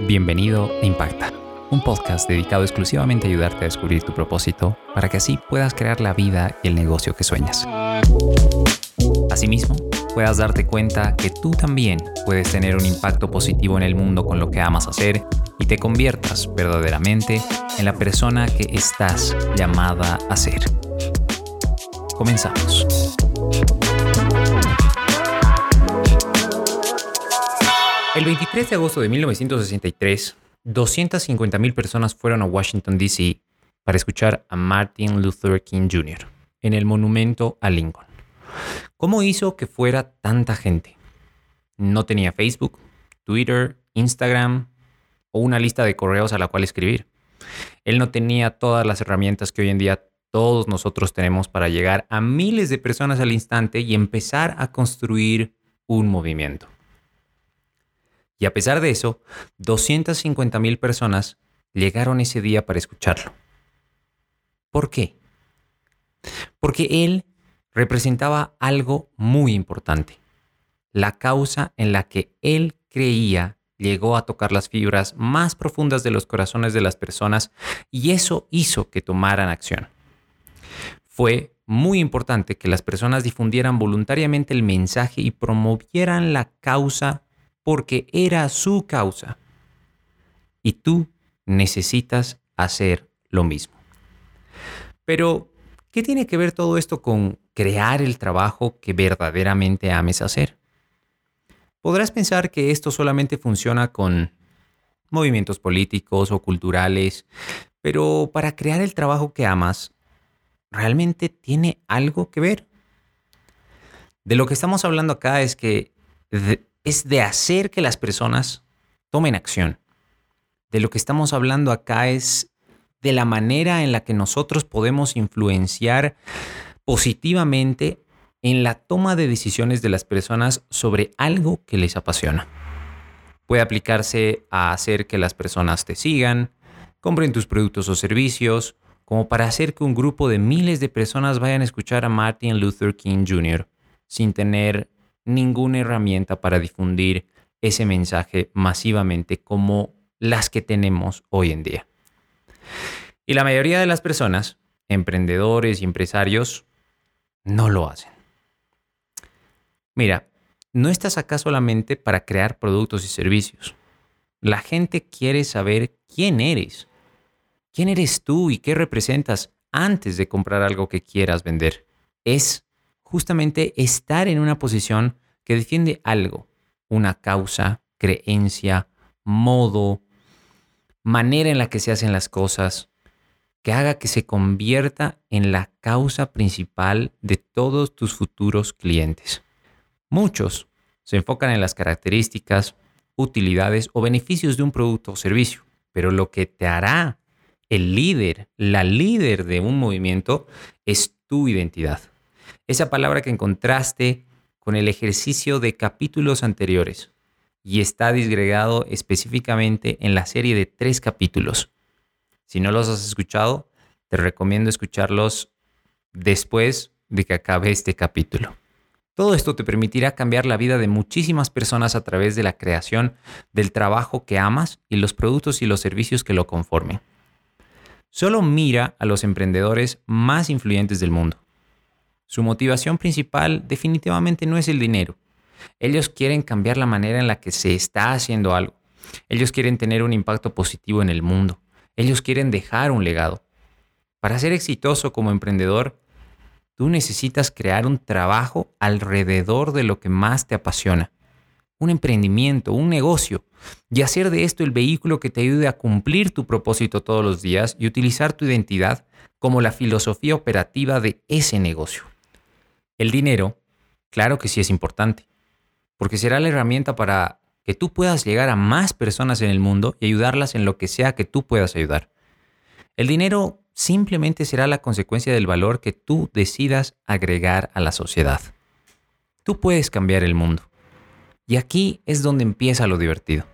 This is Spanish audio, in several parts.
Bienvenido a Impacta, un podcast dedicado exclusivamente a ayudarte a descubrir tu propósito para que así puedas crear la vida y el negocio que sueñas. Asimismo, puedas darte cuenta que tú también puedes tener un impacto positivo en el mundo con lo que amas hacer y te conviertas verdaderamente en la persona que estás llamada a ser. Comenzamos. El 23 de agosto de 1963, 250.000 personas fueron a Washington, D.C. para escuchar a Martin Luther King Jr. en el monumento a Lincoln. ¿Cómo hizo que fuera tanta gente? No tenía Facebook, Twitter, Instagram o una lista de correos a la cual escribir. Él no tenía todas las herramientas que hoy en día todos nosotros tenemos para llegar a miles de personas al instante y empezar a construir un movimiento. Y a pesar de eso, 250 mil personas llegaron ese día para escucharlo. ¿Por qué? Porque él representaba algo muy importante. La causa en la que él creía llegó a tocar las fibras más profundas de los corazones de las personas y eso hizo que tomaran acción. Fue muy importante que las personas difundieran voluntariamente el mensaje y promovieran la causa porque era su causa. Y tú necesitas hacer lo mismo. Pero, ¿qué tiene que ver todo esto con crear el trabajo que verdaderamente ames hacer? Podrás pensar que esto solamente funciona con movimientos políticos o culturales, pero para crear el trabajo que amas, ¿realmente tiene algo que ver? De lo que estamos hablando acá es que es de hacer que las personas tomen acción. De lo que estamos hablando acá es de la manera en la que nosotros podemos influenciar positivamente en la toma de decisiones de las personas sobre algo que les apasiona. Puede aplicarse a hacer que las personas te sigan, compren tus productos o servicios, como para hacer que un grupo de miles de personas vayan a escuchar a Martin Luther King Jr. sin tener ninguna herramienta para difundir ese mensaje masivamente como las que tenemos hoy en día. Y la mayoría de las personas, emprendedores y empresarios, no lo hacen. Mira, no estás acá solamente para crear productos y servicios. La gente quiere saber quién eres. ¿Quién eres tú y qué representas antes de comprar algo que quieras vender? Es justamente estar en una posición que defiende algo, una causa, creencia, modo, manera en la que se hacen las cosas, que haga que se convierta en la causa principal de todos tus futuros clientes. Muchos se enfocan en las características, utilidades o beneficios de un producto o servicio, pero lo que te hará el líder, la líder de un movimiento, es tu identidad. Esa palabra que encontraste con el ejercicio de capítulos anteriores y está disgregado específicamente en la serie de tres capítulos. Si no los has escuchado, te recomiendo escucharlos después de que acabe este capítulo. Todo esto te permitirá cambiar la vida de muchísimas personas a través de la creación del trabajo que amas y los productos y los servicios que lo conformen. Solo mira a los emprendedores más influyentes del mundo. Su motivación principal definitivamente no es el dinero. Ellos quieren cambiar la manera en la que se está haciendo algo. Ellos quieren tener un impacto positivo en el mundo. Ellos quieren dejar un legado. Para ser exitoso como emprendedor, tú necesitas crear un trabajo alrededor de lo que más te apasiona. Un emprendimiento, un negocio, y hacer de esto el vehículo que te ayude a cumplir tu propósito todos los días y utilizar tu identidad como la filosofía operativa de ese negocio. El dinero, claro que sí es importante, porque será la herramienta para que tú puedas llegar a más personas en el mundo y ayudarlas en lo que sea que tú puedas ayudar. El dinero simplemente será la consecuencia del valor que tú decidas agregar a la sociedad. Tú puedes cambiar el mundo. Y aquí es donde empieza lo divertido.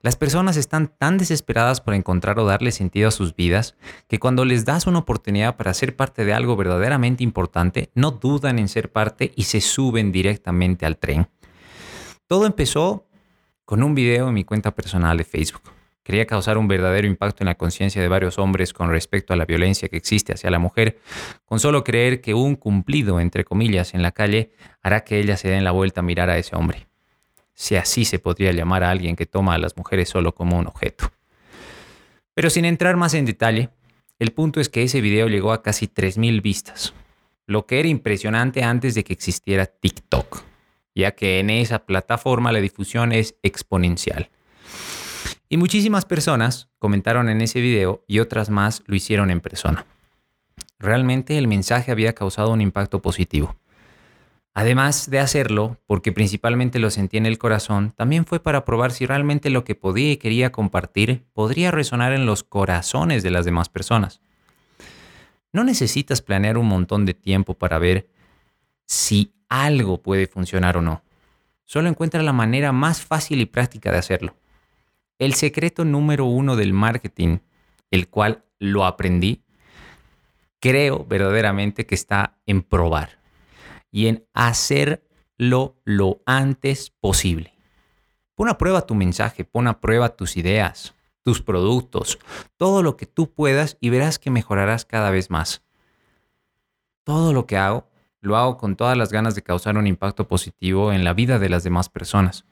Las personas están tan desesperadas por encontrar o darle sentido a sus vidas que cuando les das una oportunidad para ser parte de algo verdaderamente importante, no dudan en ser parte y se suben directamente al tren. Todo empezó con un video en mi cuenta personal de Facebook. Quería causar un verdadero impacto en la conciencia de varios hombres con respecto a la violencia que existe hacia la mujer, con solo creer que un cumplido, entre comillas, en la calle hará que ella se den la vuelta a mirar a ese hombre. Si así se podría llamar a alguien que toma a las mujeres solo como un objeto. Pero sin entrar más en detalle, el punto es que ese video llegó a casi 3.000 vistas, lo que era impresionante antes de que existiera TikTok, ya que en esa plataforma la difusión es exponencial. Y muchísimas personas comentaron en ese video y otras más lo hicieron en persona. Realmente el mensaje había causado un impacto positivo. Además de hacerlo, porque principalmente lo sentí en el corazón, también fue para probar si realmente lo que podía y quería compartir podría resonar en los corazones de las demás personas. No necesitas planear un montón de tiempo para ver si algo puede funcionar o no. Solo encuentra la manera más fácil y práctica de hacerlo. El secreto número uno del marketing, el cual lo aprendí, creo verdaderamente que está en probar y en hacerlo lo antes posible. Pon a prueba tu mensaje, pon a prueba tus ideas, tus productos, todo lo que tú puedas y verás que mejorarás cada vez más. Todo lo que hago, lo hago con todas las ganas de causar un impacto positivo en la vida de las demás personas.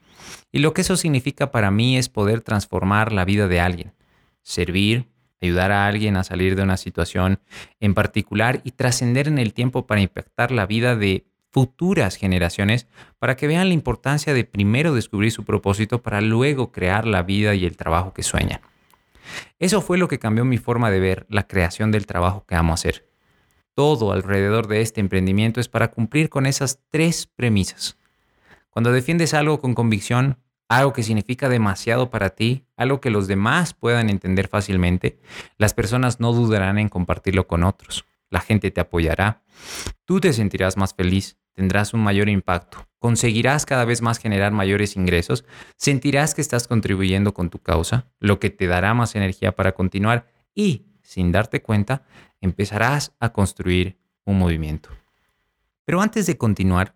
Y lo que eso significa para mí es poder transformar la vida de alguien, servir, ayudar a alguien a salir de una situación en particular y trascender en el tiempo para impactar la vida de futuras generaciones para que vean la importancia de primero descubrir su propósito para luego crear la vida y el trabajo que sueñan. Eso fue lo que cambió mi forma de ver la creación del trabajo que amo hacer. Todo alrededor de este emprendimiento es para cumplir con esas tres premisas. Cuando defiendes algo con convicción, algo que significa demasiado para ti, algo que los demás puedan entender fácilmente, las personas no dudarán en compartirlo con otros. La gente te apoyará. Tú te sentirás más feliz, tendrás un mayor impacto, conseguirás cada vez más generar mayores ingresos, sentirás que estás contribuyendo con tu causa, lo que te dará más energía para continuar y, sin darte cuenta, empezarás a construir un movimiento. Pero antes de continuar,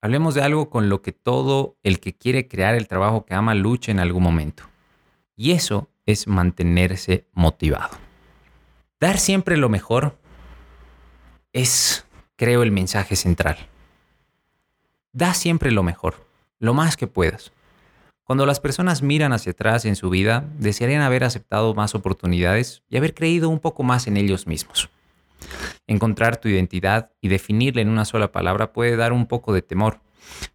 Hablemos de algo con lo que todo el que quiere crear el trabajo que ama lucha en algún momento. Y eso es mantenerse motivado. Dar siempre lo mejor es, creo, el mensaje central. Da siempre lo mejor, lo más que puedas. Cuando las personas miran hacia atrás en su vida, desearían haber aceptado más oportunidades y haber creído un poco más en ellos mismos. Encontrar tu identidad y definirla en una sola palabra puede dar un poco de temor.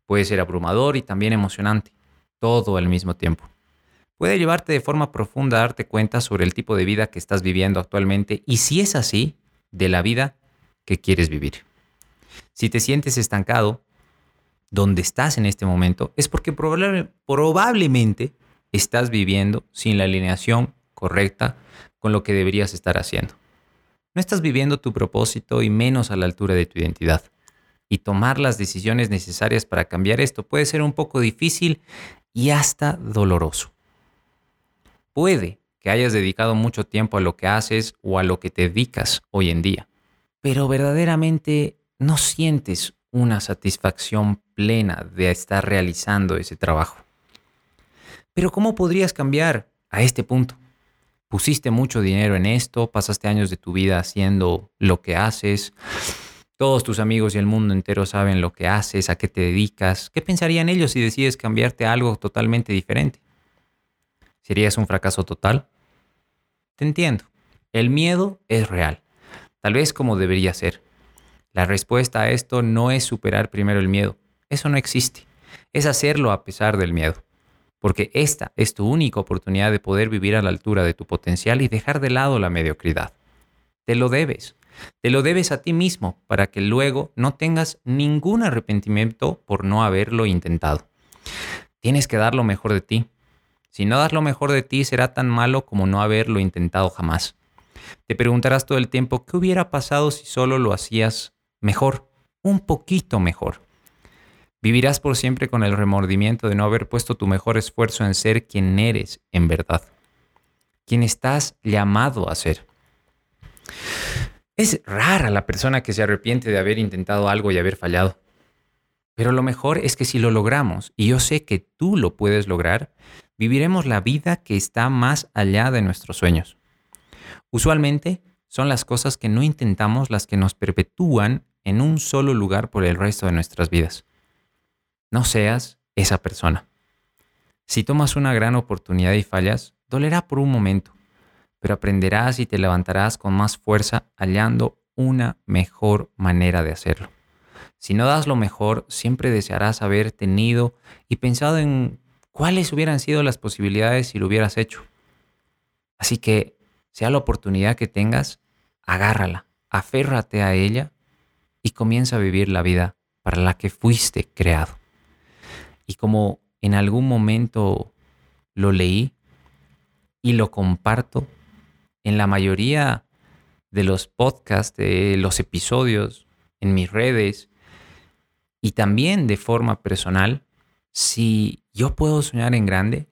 Puede ser abrumador y también emocionante, todo al mismo tiempo. Puede llevarte de forma profunda a darte cuenta sobre el tipo de vida que estás viviendo actualmente y si es así, de la vida que quieres vivir. Si te sientes estancado, donde estás en este momento, es porque probablemente estás viviendo sin la alineación correcta con lo que deberías estar haciendo. No estás viviendo tu propósito y menos a la altura de tu identidad. Y tomar las decisiones necesarias para cambiar esto puede ser un poco difícil y hasta doloroso. Puede que hayas dedicado mucho tiempo a lo que haces o a lo que te dedicas hoy en día, pero verdaderamente no sientes una satisfacción plena de estar realizando ese trabajo. Pero ¿cómo podrías cambiar a este punto? Pusiste mucho dinero en esto, pasaste años de tu vida haciendo lo que haces, todos tus amigos y el mundo entero saben lo que haces, a qué te dedicas, ¿qué pensarían ellos si decides cambiarte algo totalmente diferente? ¿Serías un fracaso total? Te entiendo. El miedo es real, tal vez como debería ser. La respuesta a esto no es superar primero el miedo, eso no existe, es hacerlo a pesar del miedo porque esta es tu única oportunidad de poder vivir a la altura de tu potencial y dejar de lado la mediocridad. Te lo debes. Te lo debes a ti mismo para que luego no tengas ningún arrepentimiento por no haberlo intentado. Tienes que dar lo mejor de ti. Si no das lo mejor de ti será tan malo como no haberlo intentado jamás. Te preguntarás todo el tiempo qué hubiera pasado si solo lo hacías mejor, un poquito mejor. Vivirás por siempre con el remordimiento de no haber puesto tu mejor esfuerzo en ser quien eres en verdad, quien estás llamado a ser. Es rara la persona que se arrepiente de haber intentado algo y haber fallado. Pero lo mejor es que si lo logramos, y yo sé que tú lo puedes lograr, viviremos la vida que está más allá de nuestros sueños. Usualmente son las cosas que no intentamos las que nos perpetúan en un solo lugar por el resto de nuestras vidas. No seas esa persona. Si tomas una gran oportunidad y fallas, dolerá por un momento, pero aprenderás y te levantarás con más fuerza hallando una mejor manera de hacerlo. Si no das lo mejor, siempre desearás haber tenido y pensado en cuáles hubieran sido las posibilidades si lo hubieras hecho. Así que, sea la oportunidad que tengas, agárrala, aférrate a ella y comienza a vivir la vida para la que fuiste creado. Y como en algún momento lo leí y lo comparto en la mayoría de los podcasts, de los episodios, en mis redes y también de forma personal, si yo puedo soñar en grande,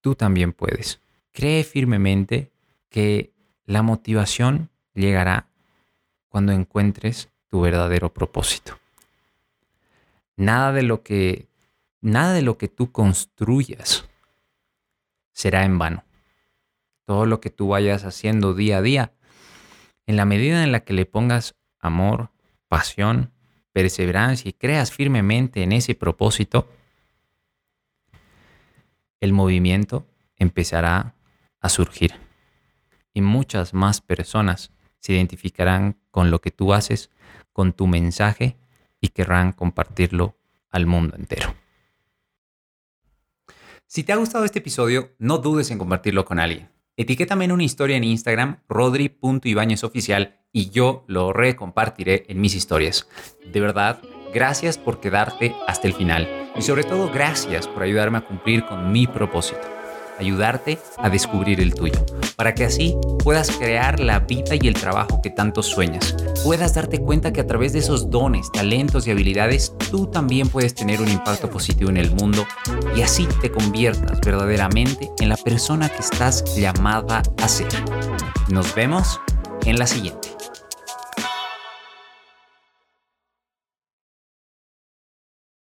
tú también puedes. Cree firmemente que la motivación llegará cuando encuentres tu verdadero propósito. Nada de lo que nada de lo que tú construyas será en vano. Todo lo que tú vayas haciendo día a día, en la medida en la que le pongas amor, pasión, perseverancia y creas firmemente en ese propósito, el movimiento empezará a surgir y muchas más personas se identificarán con lo que tú haces, con tu mensaje y querrán compartirlo al mundo entero. Si te ha gustado este episodio, no dudes en compartirlo con alguien. Etiquétame en una historia en Instagram, rodri.ibáñezoficial, y yo lo recompartiré en mis historias. De verdad, gracias por quedarte hasta el final y sobre todo gracias por ayudarme a cumplir con mi propósito ayudarte a descubrir el tuyo, para que así puedas crear la vida y el trabajo que tanto sueñas. Puedas darte cuenta que a través de esos dones, talentos y habilidades, tú también puedes tener un impacto positivo en el mundo y así te conviertas verdaderamente en la persona que estás llamada a ser. Nos vemos en la siguiente.